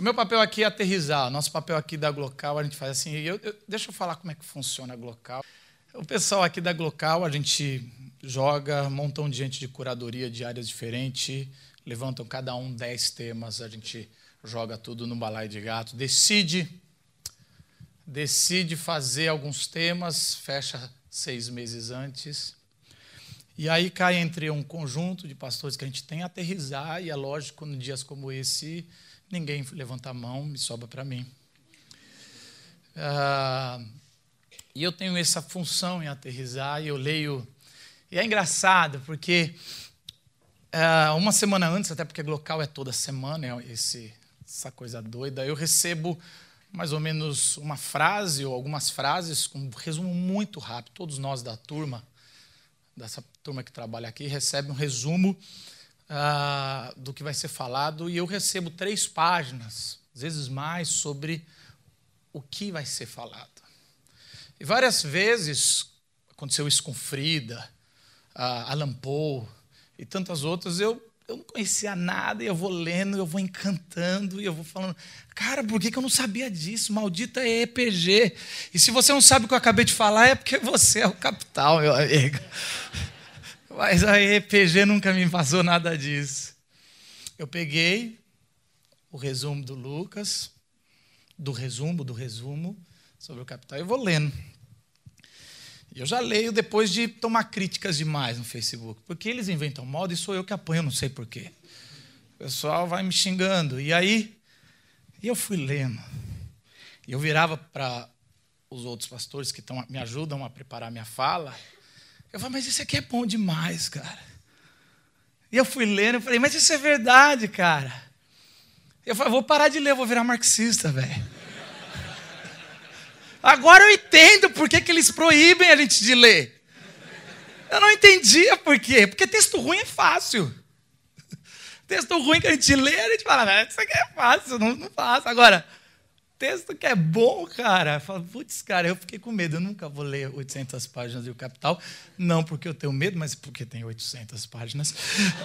O meu papel aqui é aterrizar. Nosso papel aqui da Glocal, a gente faz assim. Eu, eu, deixa eu falar como é que funciona a Glocal. O pessoal aqui da Glocal, a gente joga, um gente de curadoria de áreas diferentes, levantam cada um dez temas, a gente joga tudo no balaio de gato, decide, decide fazer alguns temas, fecha seis meses antes. E aí cai entre um conjunto de pastores que a gente tem aterrizar, e é lógico, em dias como esse, Ninguém levanta a mão, me sobra para mim. Ah, e eu tenho essa função em aterrizar, e eu leio. E é engraçado, porque ah, uma semana antes, até porque local é toda semana, é esse, essa coisa doida, eu recebo mais ou menos uma frase ou algumas frases com um resumo muito rápido. Todos nós da turma, dessa turma que trabalha aqui, recebem um resumo ah, do que vai ser falado e eu recebo três páginas, às vezes mais, sobre o que vai ser falado. E várias vezes aconteceu isso com Frida, ah, Alan Poe e tantas outras. Eu, eu não conhecia nada e eu vou lendo, eu vou encantando e eu vou falando, cara, por que, que eu não sabia disso? Maldita EPG. E se você não sabe o que eu acabei de falar, é porque você é o capital, meu amigo. Mas a EPG nunca me passou nada disso. Eu peguei o resumo do Lucas, do resumo, do resumo, sobre o capital, e vou lendo. Eu já leio depois de tomar críticas demais no Facebook, porque eles inventam moda e sou eu que apanho, não sei porquê. O pessoal vai me xingando. E aí, eu fui lendo. Eu virava para os outros pastores que tão, me ajudam a preparar minha fala eu falei, mas isso aqui é bom demais, cara. E eu fui lendo, eu falei, mas isso é verdade, cara. Eu falei, vou parar de ler, vou virar marxista, velho. Agora eu entendo por que, que eles proíbem a gente de ler. Eu não entendia por quê. Porque texto ruim é fácil. Texto ruim que a gente lê, a gente fala, isso aqui é fácil, não, não faço. Agora, texto que é bom, cara. Fala, putz, cara, eu fiquei com medo. Eu nunca vou ler 800 páginas do Capital. Não porque eu tenho medo, mas porque tem 800 páginas.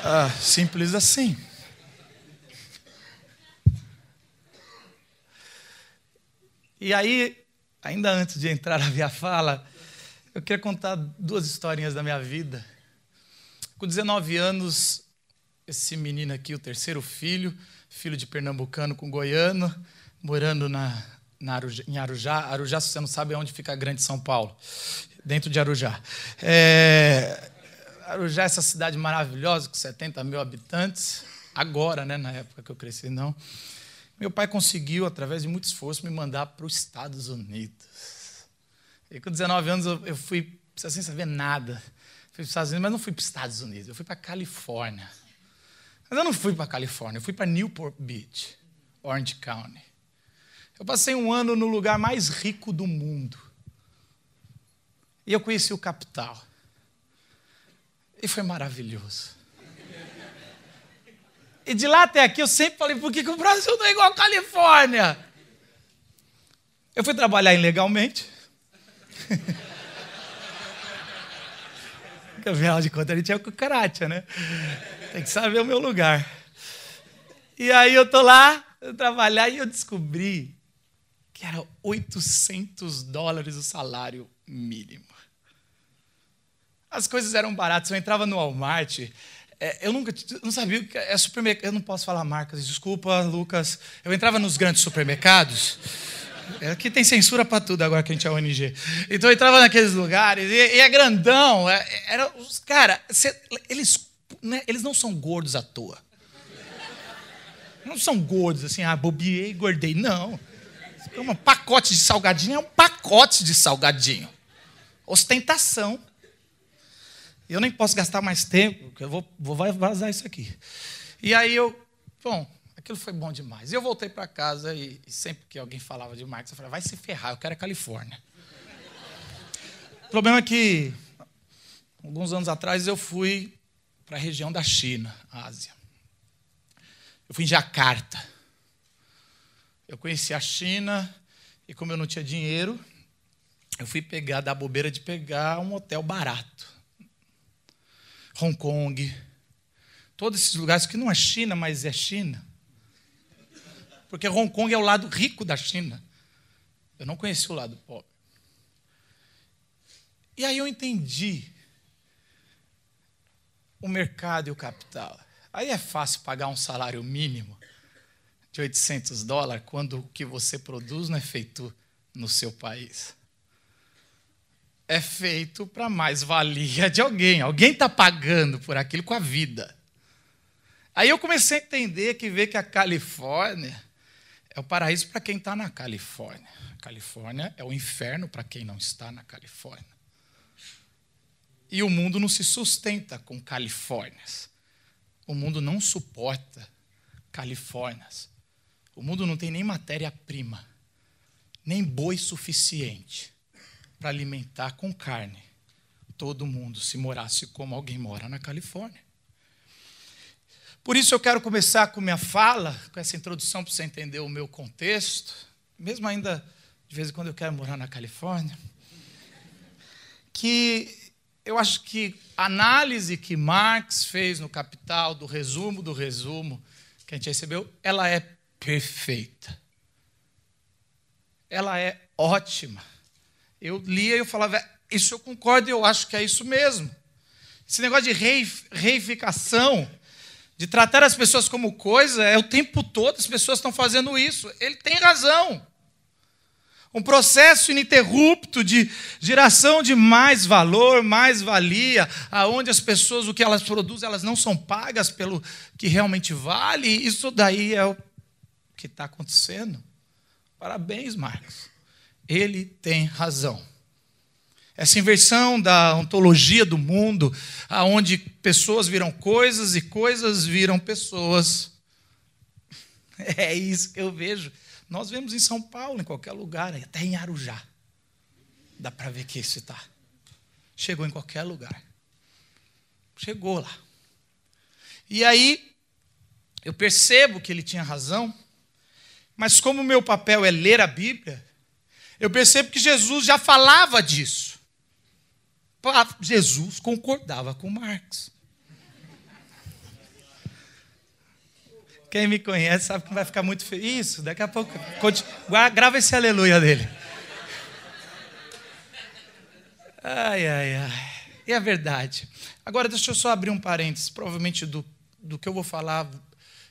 Ah, simples assim. E aí, ainda antes de entrar na minha fala, eu queria contar duas historinhas da minha vida. Com 19 anos, esse menino aqui, o terceiro filho, filho de pernambucano com goiano, morando na, na Arujá, em Arujá. Arujá, se você não sabe, é onde fica a Grande São Paulo, dentro de Arujá. É, Arujá é essa cidade maravilhosa, com 70 mil habitantes. Agora, né, na época que eu cresci, não. Meu pai conseguiu, através de muito esforço, me mandar para os Estados Unidos. E com 19 anos eu fui, sem saber nada. Fui para os Estados Unidos, mas não fui para os Estados Unidos, eu fui para a Califórnia. Mas eu não fui para a Califórnia, eu fui para Newport Beach, Orange County. Eu passei um ano no lugar mais rico do mundo. E eu conheci o capital. E foi maravilhoso. E de lá até aqui eu sempre falei, por que, que o Brasil não é igual a Califórnia? Eu fui trabalhar ilegalmente. Afinal de contas, a gente é cucaracha, né? Tem que saber o meu lugar. E aí eu tô lá, eu trabalhar e eu descobri que era 800 dólares o salário mínimo. As coisas eram baratas. Eu entrava no Walmart, é, eu nunca não sabia que é supermercado. Eu não posso falar marcas, desculpa, Lucas. Eu entrava nos grandes supermercados. Aqui tem censura para tudo agora que a gente é ONG. Então eu entrava naqueles lugares e, e é grandão. É, era os cara, eles, né, eles não são gordos à toa. Não são gordos assim, ah, bobiei, engordei. Não. Um pacote de salgadinho é um pacote de salgadinho. Ostentação. Eu nem posso gastar mais tempo, porque eu vou, vou vazar isso aqui. E aí eu, bom, aquilo foi bom demais. Eu voltei para casa e, e, sempre que alguém falava de Marx, eu falava, vai se ferrar, eu quero a Califórnia. O problema é que, alguns anos atrás, eu fui para a região da China, Ásia. Eu fui em Jacarta. Eu conheci a China e, como eu não tinha dinheiro, eu fui pegar, da bobeira de pegar um hotel barato. Hong Kong, todos esses lugares que não é China, mas é China. Porque Hong Kong é o lado rico da China. Eu não conheci o lado pobre. E aí eu entendi o mercado e o capital. Aí é fácil pagar um salário mínimo de 800 dólares quando o que você produz não é feito no seu país. É feito para mais-valia de alguém. Alguém está pagando por aquilo com a vida. Aí eu comecei a entender que ver que a Califórnia é o paraíso para quem está na Califórnia. A Califórnia é o inferno para quem não está na Califórnia. E o mundo não se sustenta com Califórnias. O mundo não suporta Califórnias. O mundo não tem nem matéria-prima, nem boi suficiente para alimentar com carne todo mundo se morasse como alguém mora na Califórnia. Por isso eu quero começar com minha fala, com essa introdução para você entender o meu contexto, mesmo ainda de vez em quando eu quero morar na Califórnia, que eu acho que a análise que Marx fez no Capital, do resumo do resumo que a gente recebeu, ela é perfeita. Ela é ótima. Eu lia e eu falava, isso eu concordo eu acho que é isso mesmo. Esse negócio de reificação, de tratar as pessoas como coisa, é o tempo todo as pessoas estão fazendo isso. Ele tem razão um processo ininterrupto de geração de mais valor, mais valia, aonde as pessoas, o que elas produzem, elas não são pagas pelo que realmente vale. Isso daí é o que está acontecendo. Parabéns, Marcos. Ele tem razão. Essa inversão da ontologia do mundo, aonde pessoas viram coisas e coisas viram pessoas. É isso que eu vejo nós vemos em São Paulo, em qualquer lugar, até em Arujá. Dá para ver que isso está. Chegou em qualquer lugar. Chegou lá. E aí, eu percebo que ele tinha razão, mas como o meu papel é ler a Bíblia, eu percebo que Jesus já falava disso. Jesus concordava com Marx. Quem me conhece sabe que vai ficar muito feliz. Isso, daqui a pouco. Grava esse aleluia dele. Ai, ai, ai. E a verdade. Agora, deixa eu só abrir um parênteses. Provavelmente do, do que eu vou falar,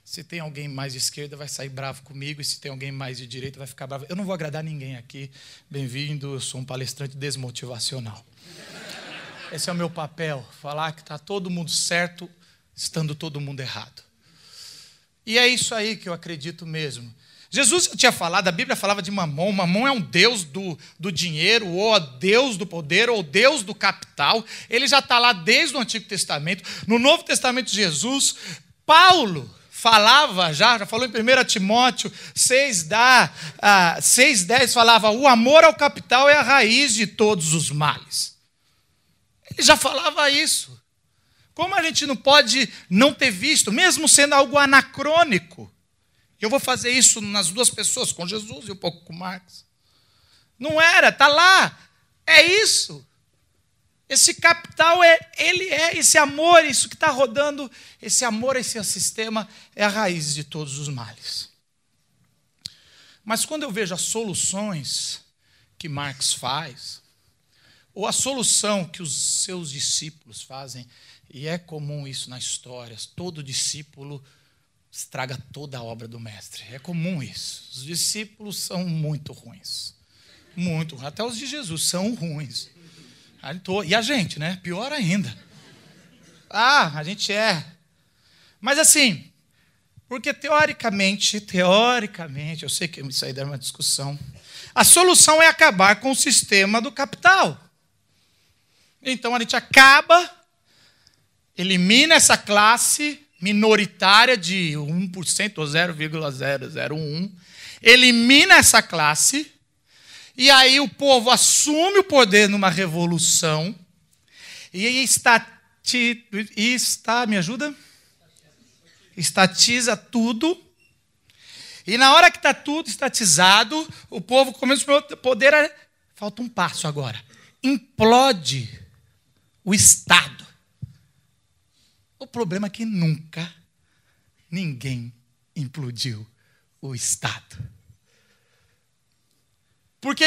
se tem alguém mais de esquerda, vai sair bravo comigo, e se tem alguém mais de direita, vai ficar bravo. Eu não vou agradar ninguém aqui. Bem-vindo, eu sou um palestrante desmotivacional. Esse é o meu papel, falar que está todo mundo certo, estando todo mundo errado. E é isso aí que eu acredito mesmo. Jesus tinha falado, a Bíblia falava de Mamon. Mamon é um deus do, do dinheiro, ou Deus do poder, ou Deus do capital. Ele já está lá desde o Antigo Testamento. No Novo Testamento de Jesus, Paulo falava já, já falou em 1 Timóteo 6, dá, ah, 6, 10, falava: o amor ao capital é a raiz de todos os males. Ele já falava isso. Como a gente não pode não ter visto, mesmo sendo algo anacrônico? Eu vou fazer isso nas duas pessoas, com Jesus e um pouco com Marx. Não era, está lá. É isso. Esse capital é, ele é esse amor, isso que está rodando, esse amor, esse sistema é a raiz de todos os males. Mas quando eu vejo as soluções que Marx faz, ou a solução que os seus discípulos fazem, e é comum isso na história. Todo discípulo estraga toda a obra do mestre. É comum isso. Os discípulos são muito ruins. Muito. Até os de Jesus são ruins. E a gente, né? Pior ainda. Ah, a gente é. Mas assim, porque teoricamente, teoricamente, eu sei que isso aí dá uma discussão. A solução é acabar com o sistema do capital. Então a gente acaba elimina essa classe minoritária de 1% ou 0,001, elimina essa classe E aí o povo assume o poder numa revolução. E está, está me ajuda? Estatiza tudo. E na hora que está tudo estatizado, o povo começa a poder. Falta um passo agora. Implode o Estado. O problema é que nunca ninguém implodiu o Estado. Porque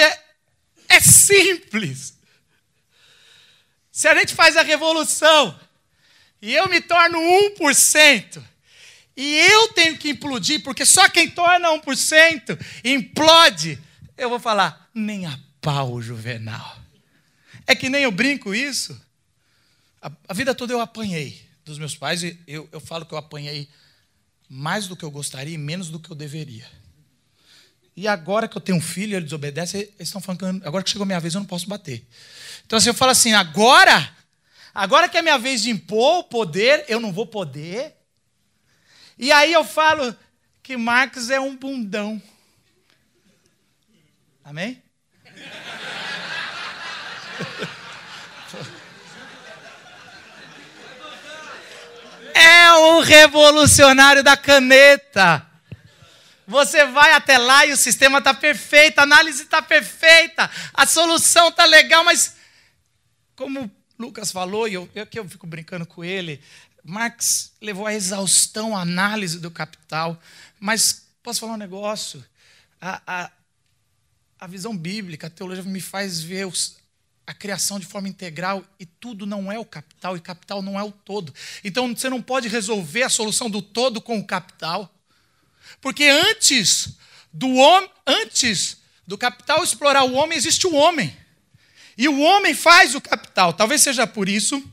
é simples. Se a gente faz a revolução e eu me torno 1%, e eu tenho que implodir, porque só quem torna 1% implode, eu vou falar, nem a pau, Juvenal. É que nem eu brinco isso. A, a vida toda eu apanhei dos meus pais, e eu, eu falo que eu apanhei mais do que eu gostaria e menos do que eu deveria. E agora que eu tenho um filho, ele desobedece, eles estão falando que agora que chegou a minha vez eu não posso bater. Então assim, eu falo assim, agora, agora que é minha vez de impor o poder, eu não vou poder. E aí eu falo que Marcos é um bundão. Amém? É o revolucionário da caneta. Você vai até lá e o sistema está perfeito, a análise está perfeita, a solução está legal, mas como Lucas falou, e eu, eu, eu fico brincando com ele, Marx levou à exaustão a análise do capital, mas posso falar um negócio? A, a, a visão bíblica, a teologia me faz ver os, a criação de forma integral e tudo não é o capital e capital não é o todo. Então você não pode resolver a solução do todo com o capital. Porque antes do homem, antes do capital explorar o homem, existe o homem. E o homem faz o capital. Talvez seja por isso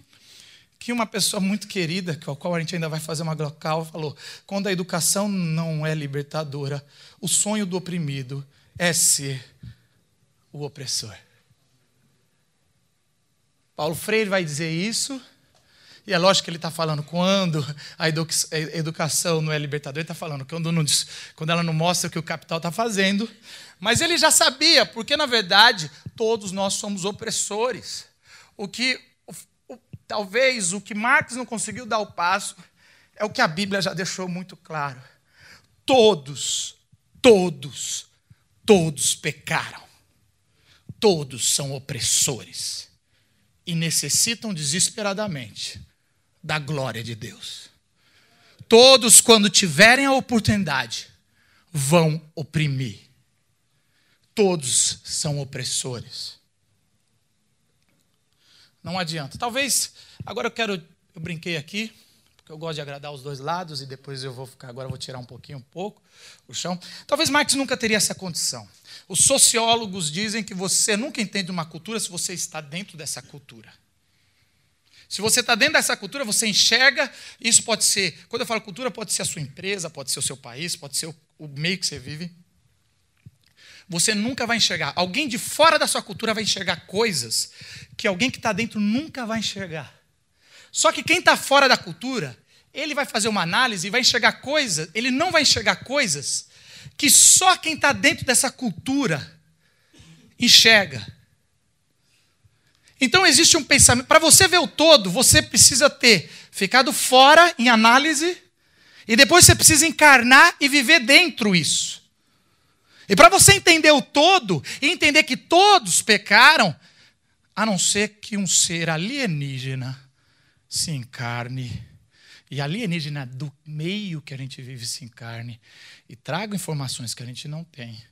que uma pessoa muito querida, com a qual a gente ainda vai fazer uma local, falou: quando a educação não é libertadora, o sonho do oprimido é ser o opressor. Paulo Freire vai dizer isso, e é lógico que ele está falando quando a educação não é libertadora, ele está falando quando, não, quando ela não mostra o que o capital está fazendo. Mas ele já sabia, porque na verdade todos nós somos opressores. O que o, talvez o que Marx não conseguiu dar o passo é o que a Bíblia já deixou muito claro. Todos, todos, todos pecaram. Todos são opressores e necessitam desesperadamente da glória de Deus. Todos, quando tiverem a oportunidade, vão oprimir. Todos são opressores. Não adianta. Talvez, agora eu quero, eu brinquei aqui, porque eu gosto de agradar os dois lados e depois eu vou ficar, agora eu vou tirar um pouquinho, um pouco o chão. Talvez Marx nunca teria essa condição. Os sociólogos dizem que você nunca entende uma cultura se você está dentro dessa cultura. Se você está dentro dessa cultura, você enxerga, isso pode ser, quando eu falo cultura, pode ser a sua empresa, pode ser o seu país, pode ser o, meio que você vive. Você nunca vai enxergar. Alguém de fora da sua cultura vai enxergar coisas que alguém que está dentro nunca vai enxergar. Só que quem está fora da cultura, ele vai fazer uma análise e vai enxergar coisas, ele não vai enxergar coisas que só quem está dentro dessa cultura enxerga. Então existe um pensamento. Para você ver o todo, você precisa ter ficado fora em análise, e depois você precisa encarnar e viver dentro isso. E para você entender o todo, e entender que todos pecaram, a não ser que um ser alienígena se encarne, e alienígena do meio que a gente vive se encarne, e traga informações que a gente não tem,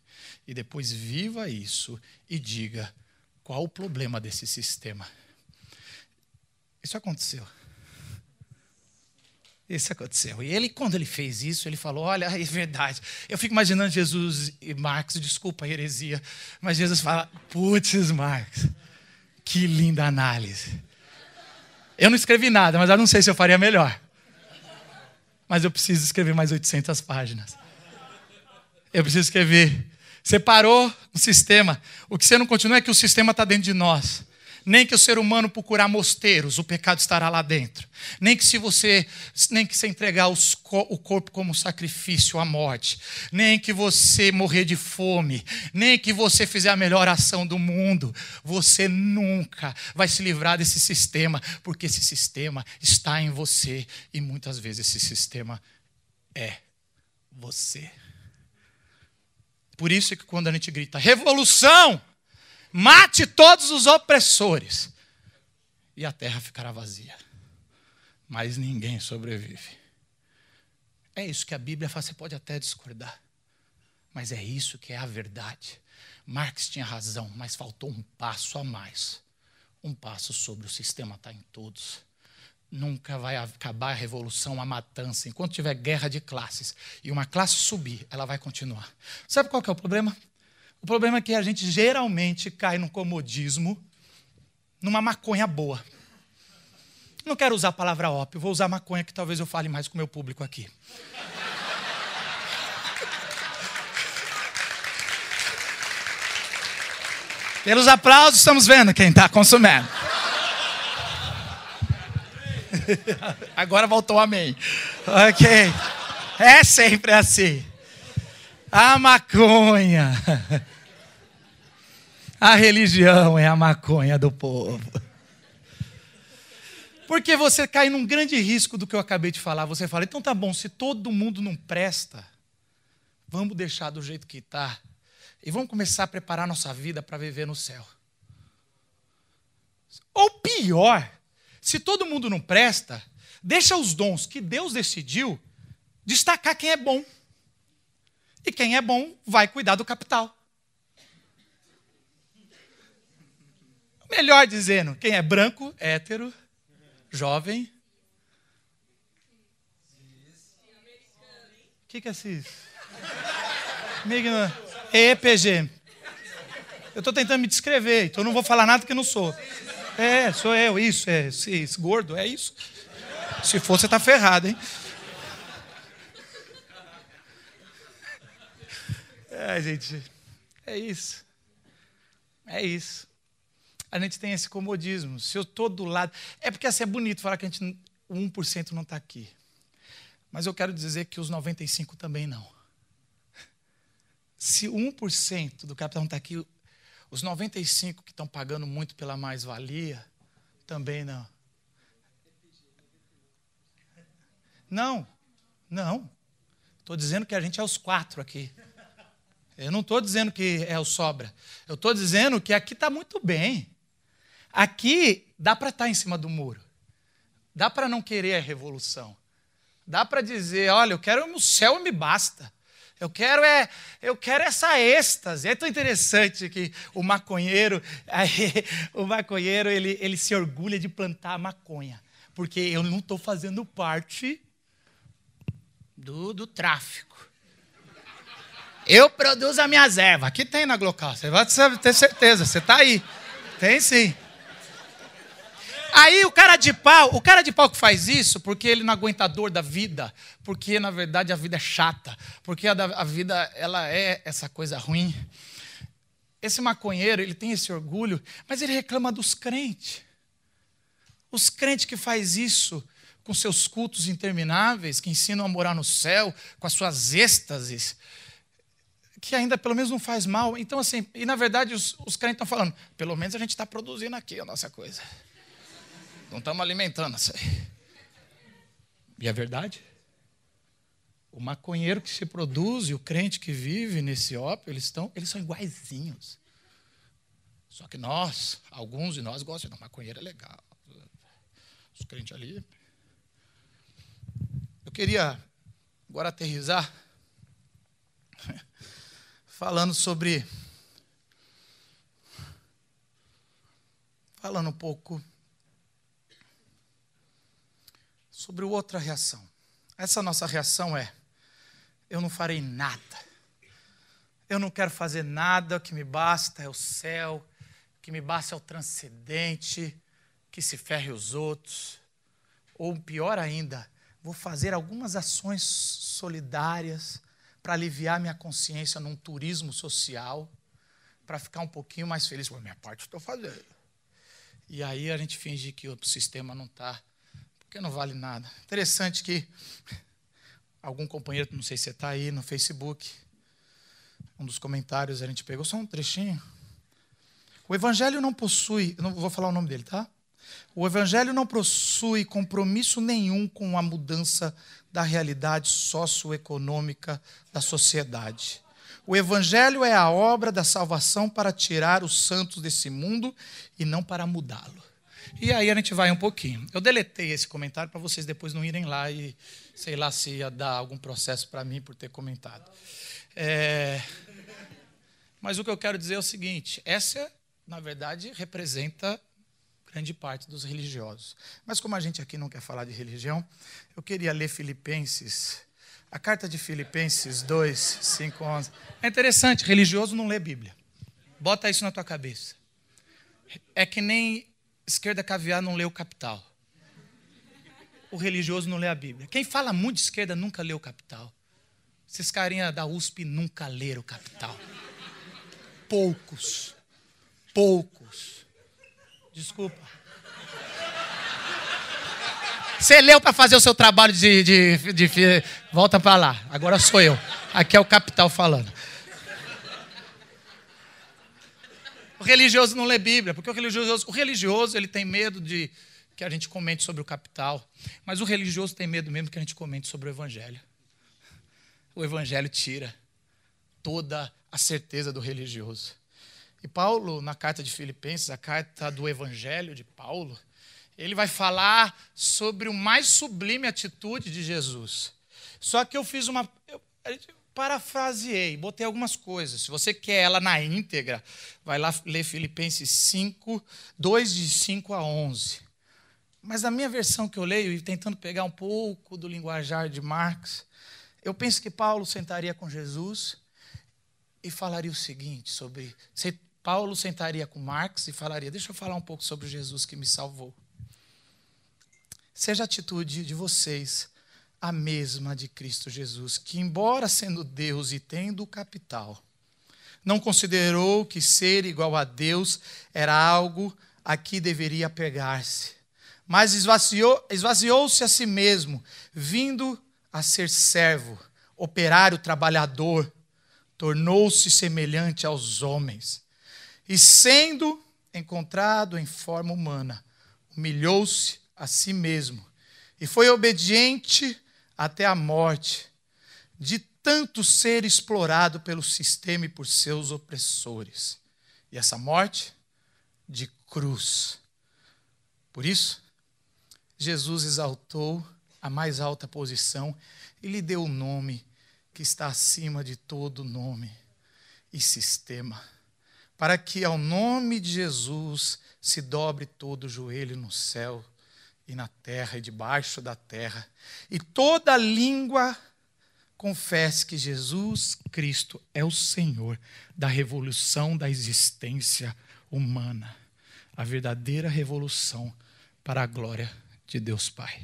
e depois viva isso e diga: qual o problema desse sistema? Isso aconteceu. Isso aconteceu. E ele, quando ele fez isso, ele falou: Olha, é verdade. Eu fico imaginando Jesus e Marx, desculpa a heresia, mas Jesus fala: Putz, Marx, que linda análise. Eu não escrevi nada, mas eu não sei se eu faria melhor. Mas eu preciso escrever mais 800 páginas. Eu preciso escrever Separou o sistema. O que você não continua é que o sistema está dentro de nós. Nem que o ser humano procurar mosteiros, o pecado estará lá dentro. Nem que se você, nem que você entregar os, o corpo como sacrifício à morte, nem que você morrer de fome, nem que você fizer a melhor ação do mundo, você nunca vai se livrar desse sistema, porque esse sistema está em você e muitas vezes esse sistema é você. Por isso que quando a gente grita revolução, mate todos os opressores, e a terra ficará vazia. Mas ninguém sobrevive. É isso que a Bíblia faz, você pode até discordar, mas é isso que é a verdade. Marx tinha razão, mas faltou um passo a mais. Um passo sobre o sistema está em todos. Nunca vai acabar a revolução, a matança. Enquanto tiver guerra de classes e uma classe subir, ela vai continuar. Sabe qual é o problema? O problema é que a gente geralmente cai no comodismo, numa maconha boa. Não quero usar a palavra ópio, vou usar maconha que talvez eu fale mais com o meu público aqui. Pelos aplausos, estamos vendo quem está consumindo. Agora voltou amém. Ok. É sempre assim. A maconha. A religião é a maconha do povo. Porque você cai num grande risco do que eu acabei de falar. Você fala, então tá bom, se todo mundo não presta, vamos deixar do jeito que está e vamos começar a preparar nossa vida para viver no céu. Ou pior, se todo mundo não presta, deixa os dons que Deus decidiu destacar quem é bom. E quem é bom vai cuidar do capital. Melhor dizendo, quem é branco, hétero, jovem. O que, que é CIS? EPG. Eu estou tentando me descrever, então não vou falar nada que não sou. É, sou eu, isso, é cis, gordo, é isso. Se for, você está ferrado, hein? É, gente, é isso. É isso a gente tem esse comodismo. Se eu estou do lado. É porque assim é bonito falar que a gente, o 1% não está aqui. Mas eu quero dizer que os 95% também não. Se 1% do capital não está aqui, os 95% que estão pagando muito pela mais-valia, também não. Não, não. Estou dizendo que a gente é os quatro aqui. Eu não estou dizendo que é o sobra. Eu estou dizendo que aqui está muito bem. Aqui dá para estar tá em cima do muro. Dá para não querer a revolução. Dá para dizer, olha, eu quero o céu e me basta. Eu quero é, eu quero essa êxtase. É tão interessante que o maconheiro, o maconheiro, ele, ele se orgulha de plantar maconha, porque eu não estou fazendo parte do, do tráfico. Eu produzo a minha ervas. Aqui tem na Glocal. Você vai ter certeza. Você está aí. Tem sim. Aí o cara de pau, o cara de pau que faz isso, porque ele não aguenta a dor da vida, porque na verdade a vida é chata, porque a, a vida ela é essa coisa ruim. Esse maconheiro, ele tem esse orgulho, mas ele reclama dos crentes. Os crentes que faz isso com seus cultos intermináveis, que ensinam a morar no céu, com as suas êxtases, que ainda pelo menos não faz mal. Então, assim, e na verdade os, os crentes estão falando, pelo menos a gente está produzindo aqui a nossa coisa. Não estamos alimentando isso aí. E é verdade? O maconheiro que se produz e o crente que vive nesse ópio, eles, estão, eles são iguaizinhos. Só que nós, alguns de nós gostam de maconheiro é legal. Os crentes ali. Eu queria agora aterrizar falando sobre falando um pouco sobre outra reação. Essa nossa reação é: eu não farei nada. Eu não quero fazer nada, o que me basta é o céu, o que me basta é o transcendente, que se ferre os outros. Ou pior ainda, vou fazer algumas ações solidárias para aliviar minha consciência num turismo social, para ficar um pouquinho mais feliz. Por minha parte, estou fazendo. E aí a gente finge que o sistema não está, porque não vale nada. Interessante que algum companheiro, não sei se está aí no Facebook, um dos comentários a gente pegou só um trechinho. O Evangelho não possui, não vou falar o nome dele, tá? O Evangelho não possui compromisso nenhum com a mudança da realidade socioeconômica da sociedade. O Evangelho é a obra da salvação para tirar os santos desse mundo e não para mudá-lo. E aí a gente vai um pouquinho. Eu deletei esse comentário para vocês depois não irem lá e sei lá se ia dar algum processo para mim por ter comentado. É... Mas o que eu quero dizer é o seguinte: essa, na verdade, representa grande parte dos religiosos. Mas como a gente aqui não quer falar de religião, eu queria ler Filipenses, a carta de Filipenses 2, 5, 11. É interessante, religioso não lê Bíblia. Bota isso na tua cabeça. É que nem esquerda caviar não lê o Capital. O religioso não lê a Bíblia. Quem fala muito de esquerda nunca lê o Capital. Esses carinha da USP nunca leram o Capital. Poucos. Poucos. Desculpa. Você leu para fazer o seu trabalho de. de, de, de volta para lá. Agora sou eu. Aqui é o capital falando. O religioso não lê Bíblia, porque o religioso, o religioso ele tem medo de que a gente comente sobre o capital, mas o religioso tem medo mesmo que a gente comente sobre o evangelho. O evangelho tira toda a certeza do religioso. E Paulo, na carta de Filipenses, a carta do Evangelho de Paulo, ele vai falar sobre o mais sublime atitude de Jesus. Só que eu fiz uma. Eu, parafraseei, botei algumas coisas. Se você quer ela na íntegra, vai lá ler Filipenses 5, 2 de 5 a 11. Mas na minha versão que eu leio, e tentando pegar um pouco do linguajar de Marx, eu penso que Paulo sentaria com Jesus e falaria o seguinte sobre Paulo sentaria com Marx e falaria: Deixa eu falar um pouco sobre Jesus que me salvou. Seja a atitude de vocês a mesma de Cristo Jesus, que, embora sendo Deus e tendo o capital, não considerou que ser igual a Deus era algo a que deveria pegar-se, mas esvaziou-se esvaziou a si mesmo, vindo a ser servo, operário, trabalhador, tornou-se semelhante aos homens e sendo encontrado em forma humana, humilhou-se a si mesmo e foi obediente até a morte, de tanto ser explorado pelo sistema e por seus opressores. E essa morte de cruz. Por isso, Jesus exaltou a mais alta posição e lhe deu o um nome que está acima de todo nome e sistema para que ao nome de Jesus se dobre todo o joelho no céu e na terra e debaixo da terra, e toda língua confesse que Jesus Cristo é o Senhor da revolução da existência humana, a verdadeira revolução para a glória de Deus Pai.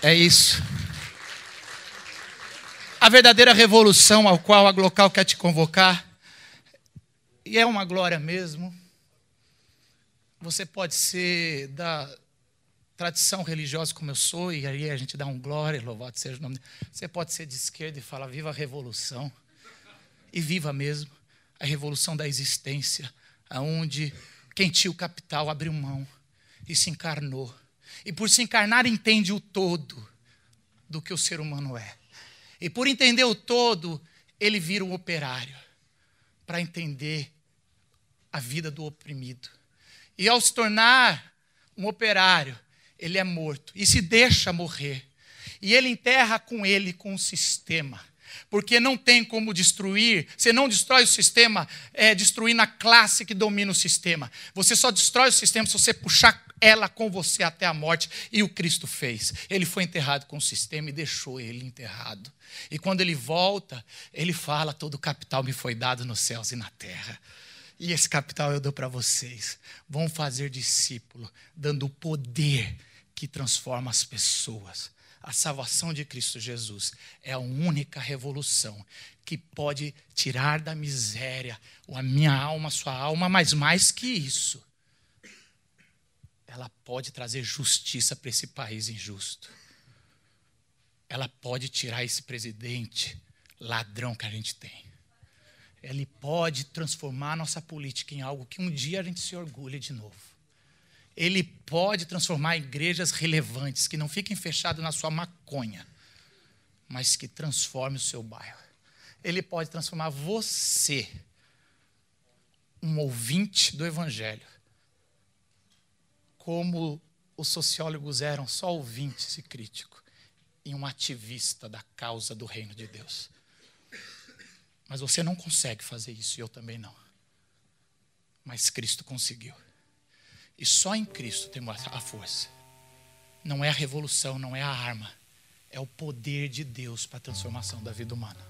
É isso a verdadeira revolução ao qual a Glocal quer te convocar. E é uma glória mesmo. Você pode ser da tradição religiosa como eu sou, e aí a gente dá um glória, louvado seja o nome. Você pode ser de esquerda e falar viva a revolução. E viva mesmo a revolução da existência, aonde quem tinha o capital abriu mão e se encarnou. E por se encarnar entende o todo do que o ser humano é. E por entender o todo, ele vira um operário para entender a vida do oprimido. E ao se tornar um operário, ele é morto e se deixa morrer. E ele enterra com ele com o sistema. Porque não tem como destruir, você não destrói o sistema é, destruindo a classe que domina o sistema. Você só destrói o sistema se você puxar ela com você até a morte. E o Cristo fez. Ele foi enterrado com o sistema e deixou ele enterrado. E quando ele volta, ele fala: todo capital me foi dado nos céus e na terra. E esse capital eu dou para vocês. Vão fazer discípulo, dando o poder que transforma as pessoas A salvação de Cristo Jesus é a única revolução que pode tirar da miséria a minha alma, a sua alma, mas mais que isso, ela pode trazer justiça para esse país injusto. Ela pode tirar esse presidente ladrão que a gente tem. Ele pode transformar a nossa política em algo que um dia a gente se orgulhe de novo. Ele pode transformar igrejas relevantes, que não fiquem fechadas na sua maconha, mas que transforme o seu bairro. Ele pode transformar você, um ouvinte do Evangelho, como os sociólogos eram só ouvintes e críticos, em um ativista da causa do reino de Deus. Mas você não consegue fazer isso, e eu também não. Mas Cristo conseguiu. E só em Cristo temos a força. Não é a revolução, não é a arma. É o poder de Deus para a transformação da vida humana.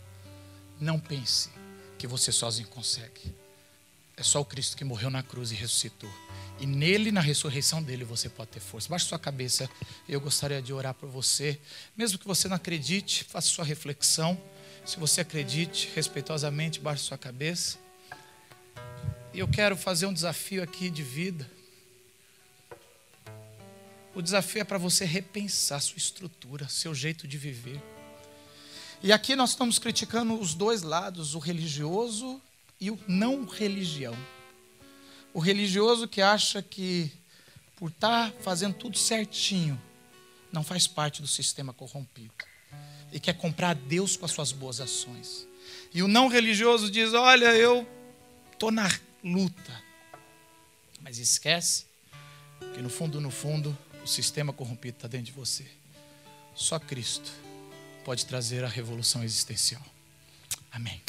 Não pense que você sozinho consegue. É só o Cristo que morreu na cruz e ressuscitou. E nele, na ressurreição dele, você pode ter força. Baixe sua cabeça. Eu gostaria de orar por você. Mesmo que você não acredite, faça sua reflexão. Se você acredite, respeitosamente, baixe sua cabeça. E eu quero fazer um desafio aqui de vida. O desafio é para você repensar sua estrutura, seu jeito de viver. E aqui nós estamos criticando os dois lados, o religioso e o não religião. O religioso que acha que por estar tá fazendo tudo certinho, não faz parte do sistema corrompido. E quer comprar Deus com as suas boas ações. E o não religioso diz: Olha, eu estou na luta. Mas esquece que no fundo, no fundo, o sistema corrompido está dentro de você. Só Cristo pode trazer a revolução existencial. Amém.